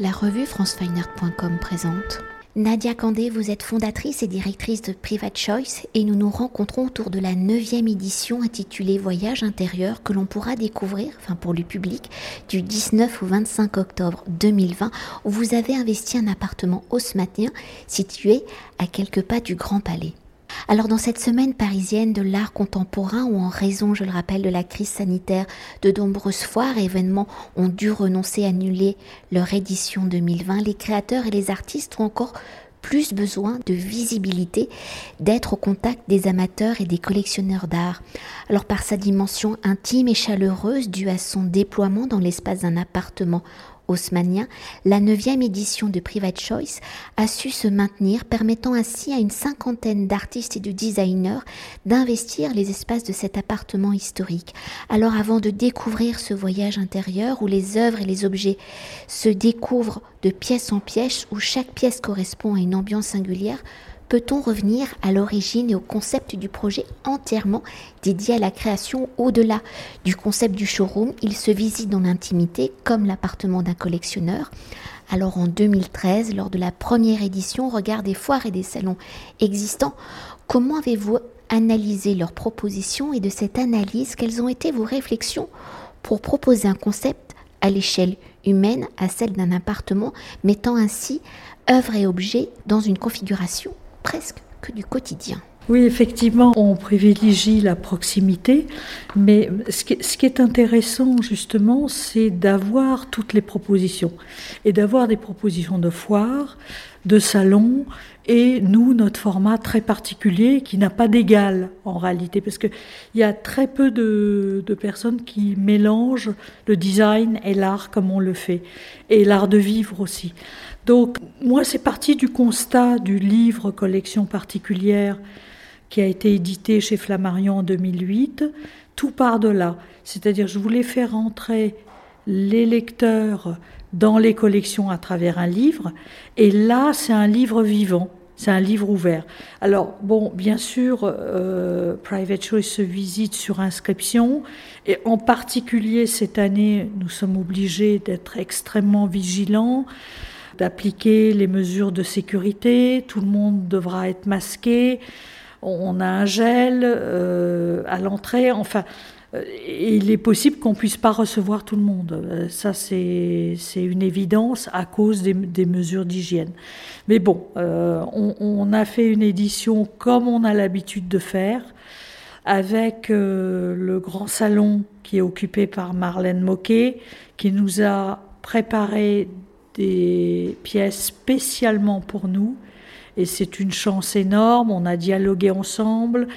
La revue francefineart.com présente. Nadia Candé, vous êtes fondatrice et directrice de Private Choice et nous nous rencontrons autour de la 9e édition intitulée Voyage intérieur que l'on pourra découvrir, enfin pour le public, du 19 au 25 octobre 2020 où vous avez investi un appartement haussmannien situé à quelques pas du Grand Palais. Alors dans cette semaine parisienne de l'art contemporain où en raison, je le rappelle, de la crise sanitaire, de nombreuses foires et événements ont dû renoncer à annuler leur édition 2020, les créateurs et les artistes ont encore plus besoin de visibilité, d'être au contact des amateurs et des collectionneurs d'art. Alors par sa dimension intime et chaleureuse due à son déploiement dans l'espace d'un appartement haussmannien, la neuvième édition de Private Choice a su se maintenir, permettant ainsi à une cinquantaine d'artistes et de designers d'investir les espaces de cet appartement historique. Alors avant de découvrir ce voyage intérieur où les œuvres et les objets se découvrent de pièce en pièce, où chaque pièce correspond à une ambiance singulière, peut-on revenir à l'origine et au concept du projet entièrement dédié à la création au-delà du concept du showroom? Il se visite dans l'intimité comme l'appartement d'un collectionneur. Alors en 2013, lors de la première édition Regard des foires et des salons existants, comment avez-vous analysé leurs propositions et de cette analyse, quelles ont été vos réflexions pour proposer un concept à l'échelle humaine à celle d'un appartement, mettant ainsi œuvre et objet dans une configuration? Presque que du quotidien. Oui, effectivement, on privilégie la proximité, mais ce qui, est intéressant justement, c'est d'avoir toutes les propositions et d'avoir des propositions de foires, de salons et nous, notre format très particulier qui n'a pas d'égal en réalité, parce qu'il y a très peu de, de, personnes qui mélangent le design et l'art comme on le fait, et l'art de vivre aussi. Donc moi, c'est parti du constat du livre Collection particulière qui a été édité chez Flammarion en 2008. Tout part de là. C'est-à-dire, je voulais faire entrer les lecteurs dans les collections à travers un livre. Et là, c'est un livre vivant. C'est un livre ouvert. Alors, bon, bien sûr, euh, Private Choice se visite sur inscription. Et en particulier, cette année, nous sommes obligés d'être extrêmement vigilants d'appliquer les mesures de sécurité, tout le monde devra être masqué, on a un gel euh, à l'entrée, enfin, euh, il est possible qu'on ne puisse pas recevoir tout le monde. Euh, ça, c'est une évidence à cause des, mesures d'hygiène. Mais bon, on, on, a fait une édition comme on a l'habitude de faire, avec le grand salon qui est occupé par Marlène Moquet, qui nous a préparé des pièces spécialement pour nous. Et c'est une chance énorme. On a dialogué ensemble.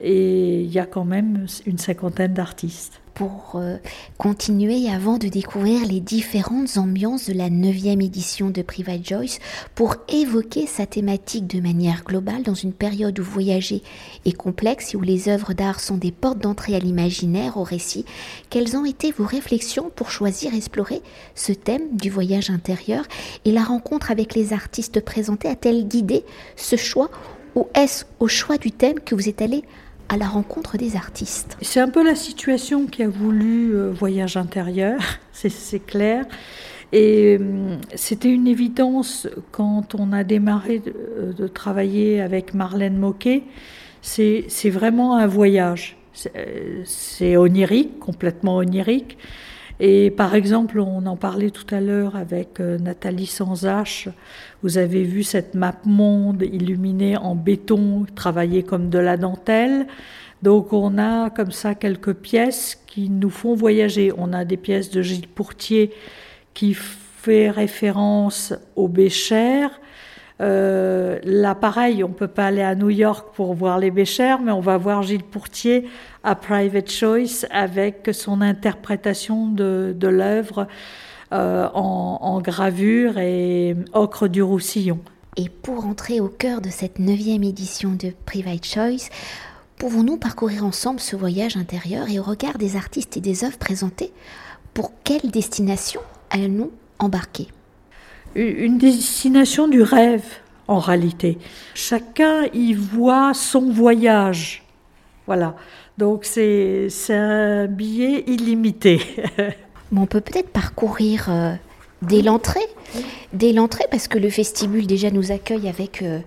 Et il y a quand même une cinquantaine d'artistes pour euh, continuer avant de découvrir les différentes ambiances de la 9e édition de Private Joyce pour évoquer sa thématique de manière globale dans une période où voyager est complexe et où les œuvres d'art sont des portes d'entrée à l'imaginaire, au récit. Quelles ont été vos réflexions pour choisir, explorer ce thème du voyage intérieur et la rencontre avec les artistes présentés? A-t-elle guidé ce choix ou est-ce au choix du thème que vous êtes allé à la rencontre des artistes. C'est un peu la situation qui a voulu euh, Voyage intérieur, c'est clair. Et euh, c'était une évidence quand on a démarré de, euh, de travailler avec Marlène Moquet. C'est vraiment un voyage. C'est onirique, complètement onirique. Et par exemple, on en parlait tout à l'heure avec euh, Nathalie Sansache. Vous avez vu cette map monde illuminée en béton, travaillée comme de la dentelle. Donc on a comme ça quelques pièces qui nous font voyager. On a des pièces de Gilles Pourtier qui fait référence au Bécher. Euh, là, pareil, on peut pas aller à New York pour voir les Béchers, mais on va voir Gilles Pourtier à Private Choice avec son interprétation de, l'œuvre euh, en, gravure et ocre du Roussillon. Et pour entrer au cœur de cette neuvième édition de Private Choice, pouvons-nous parcourir ensemble ce voyage intérieur et au regard des artistes et des œuvres présentées, pour quelle destination allons-nous embarquer? Une destination du rêve en réalité. Chacun y voit son voyage. Voilà. Donc c'est un billet illimité. on peut peut-être parcourir euh, dès l'entrée. Dès l'entrée, parce que le vestibule déjà nous accueille avec euh,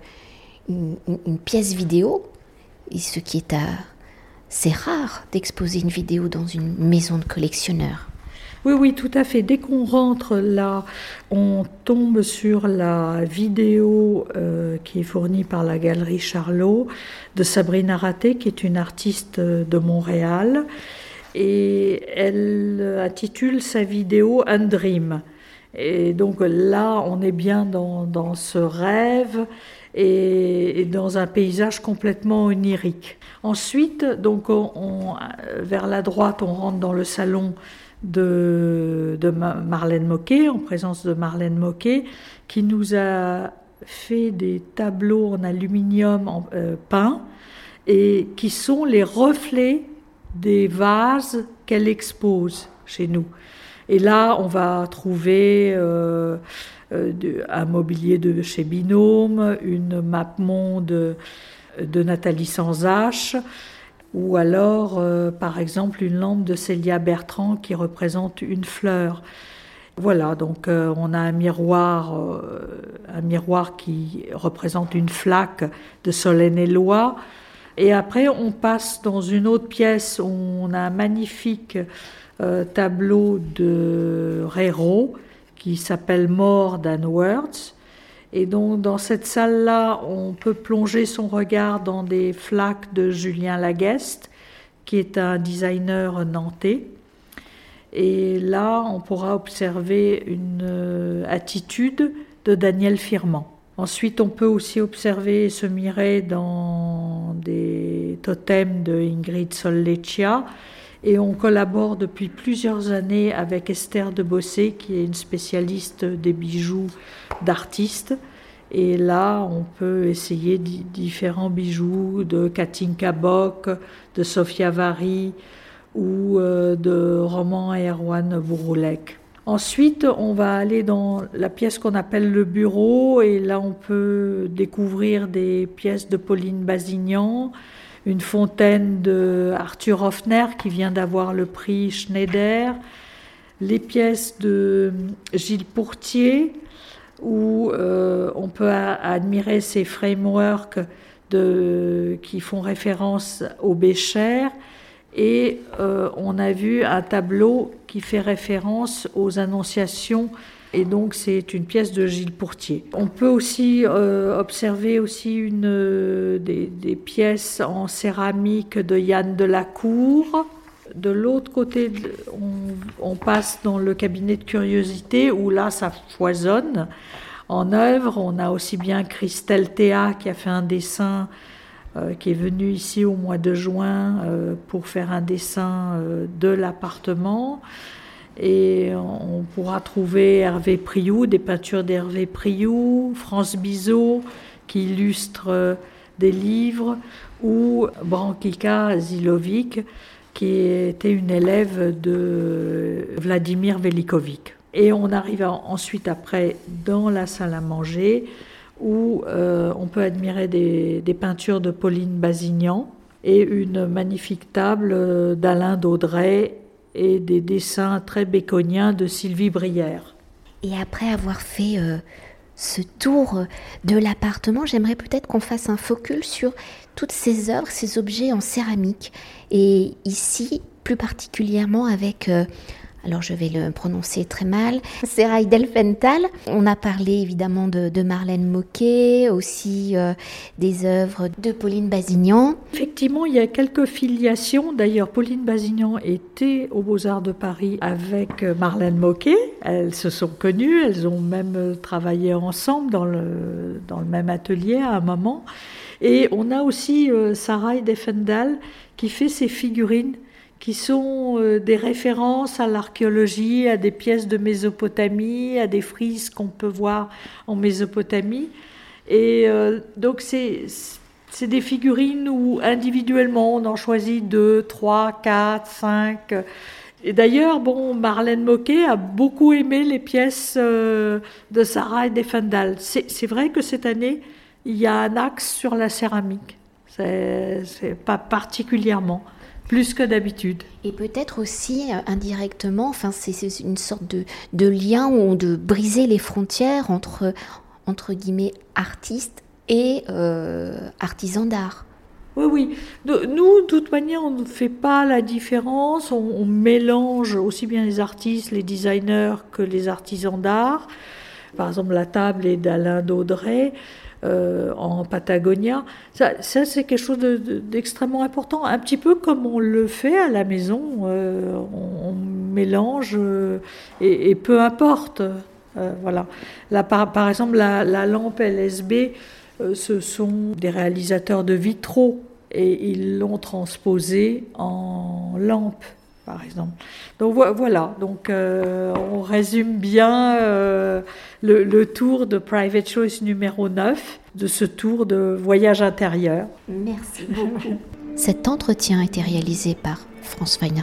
une, pièce vidéo, et ce qui est à... C'est rare d'exposer une vidéo dans une maison de collectionneur. Oui, oui, tout à fait. Dès qu'on rentre là, on tombe sur la vidéo euh, qui est fournie par la galerie Charlot de Sabrina Raté, qui est une artiste de Montréal. Et elle intitule sa vidéo Un Dream. Et donc là, on est bien dans, ce rêve et, dans un paysage complètement onirique. Ensuite, donc vers la droite, on rentre dans le salon de, Marlène Moquet, en présence de Marlène Moquet, qui nous a fait des tableaux en aluminium euh, peint et qui sont les reflets des vases qu'elle expose chez nous. Et là, on va trouver euh, euh, un mobilier de chez Binôme, une map monde de Nathalie Sansache, ou alors, euh, par exemple, une lampe de Célia Bertrand qui représente une fleur. Voilà, donc on a un miroir, un miroir qui représente une flaque de Solène Éloi. Et après, on passe dans une autre pièce où on a un magnifique euh, tableau de Rero qui s'appelle More Than Words. Et donc dans cette salle-là, on peut plonger son regard dans des flaques de Julien Lagueste, qui est un designer nantais. Et là, on pourra observer une euh, attitude de Daniel Firman. Ensuite, on peut aussi observer et se mirer dans des totems de Ingrid Solleccia, et on collabore depuis plusieurs années avec Esther de Bossé, qui est une spécialiste des bijoux d'artistes. Et là, on peut essayer différents bijoux de Katinka Bock, de Sofia Vary ou euh, de Roman Erwan Bouroulek. Ensuite, on va aller dans la pièce qu'on appelle le bureau et là, on peut découvrir des pièces de Pauline Bazignan, une fontaine de Arthur Hoffner qui vient d'avoir le prix Schneider, les pièces de Gilles Pourtier où euh, on peut admirer ces frameworks qui font référence au Bécher. Et euh, on a vu un tableau qui fait référence aux annonciations et donc c'est une pièce de Gilles Pourtier. On peut aussi euh, observer aussi une, euh, des, pièces en céramique de Yann Delacour. De l'autre côté, on, on, passe dans le cabinet de curiosité où là ça foisonne en œuvre. On a aussi bien Christelle Théa qui a fait un dessin euh, qui est venue ici au mois de juin pour faire un dessin de l'appartement. Et on pourra trouver Hervé Priou, des peintures d'Hervé Priou, France Bizot, qui illustre euh, des livres, ou Brankika Zilovic, qui était une élève de Vladimir Velikovic. Et on arrive ensuite après dans la salle à manger, où euh, on peut admirer des, des, peintures de Pauline Bazignan et une magnifique table euh, d'Alain Daudray et des dessins très béconiens de Sylvie Brière. Et après avoir fait euh, ce tour de l'appartement, j'aimerais peut-être qu'on fasse un focus sur toutes ces œuvres, ces objets en céramique. Et ici, plus particulièrement avec euh, alors je vais le prononcer très mal, Seraï Delfenthal. On a parlé évidemment de, Marlène Moquet, aussi euh, des œuvres de Pauline Bazignan. Effectivement, il y a quelques filiations. D'ailleurs, Pauline Bazignan était aux Beaux-Arts de Paris avec euh, Marlène Moquet. Elles se sont connues, elles ont même euh, travaillé ensemble dans le, dans le même atelier à un moment. Et on a aussi Sarah Defendal qui fait ses figurines qui sont euh, des références à l'archéologie, à des pièces de Mésopotamie, à des frises qu'on peut voir en Mésopotamie. Et euh, donc c'est des figurines où individuellement on en choisit deux, trois, quatre, cinq. Et d'ailleurs, bon, Marlène Moquet a beaucoup aimé les pièces euh, de Sarah et Defendal. C'est vrai que cette année, il y a un axe sur la céramique. C'est pas particulièrement plus que d'habitude. Et peut-être aussi euh, indirectement, enfin c'est une sorte de, de lien ou de briser les frontières entre entre guillemets artistes et euh, artisans d'art. Oui, oui. Nous, de toute manière, on ne fait pas la différence. On, mélange aussi bien les artistes, les designers que les artisans d'art. Par exemple, la table est d'Alain Daudray. Euh, en Patagonia. Ça, c'est quelque chose d'extrêmement important, un petit peu comme on le fait à la maison. Euh, on, mélange euh, et, peu importe. voilà. Là, par, exemple, la, la, lampe LSB, ce sont des réalisateurs de vitraux et ils l'ont transposée en lampe par exemple. Donc voilà, donc euh, on résume bien euh, le, tour de Private Choice numéro 9, de ce tour de voyage intérieur. Merci beaucoup. Cet entretien a été réalisé par France Weiner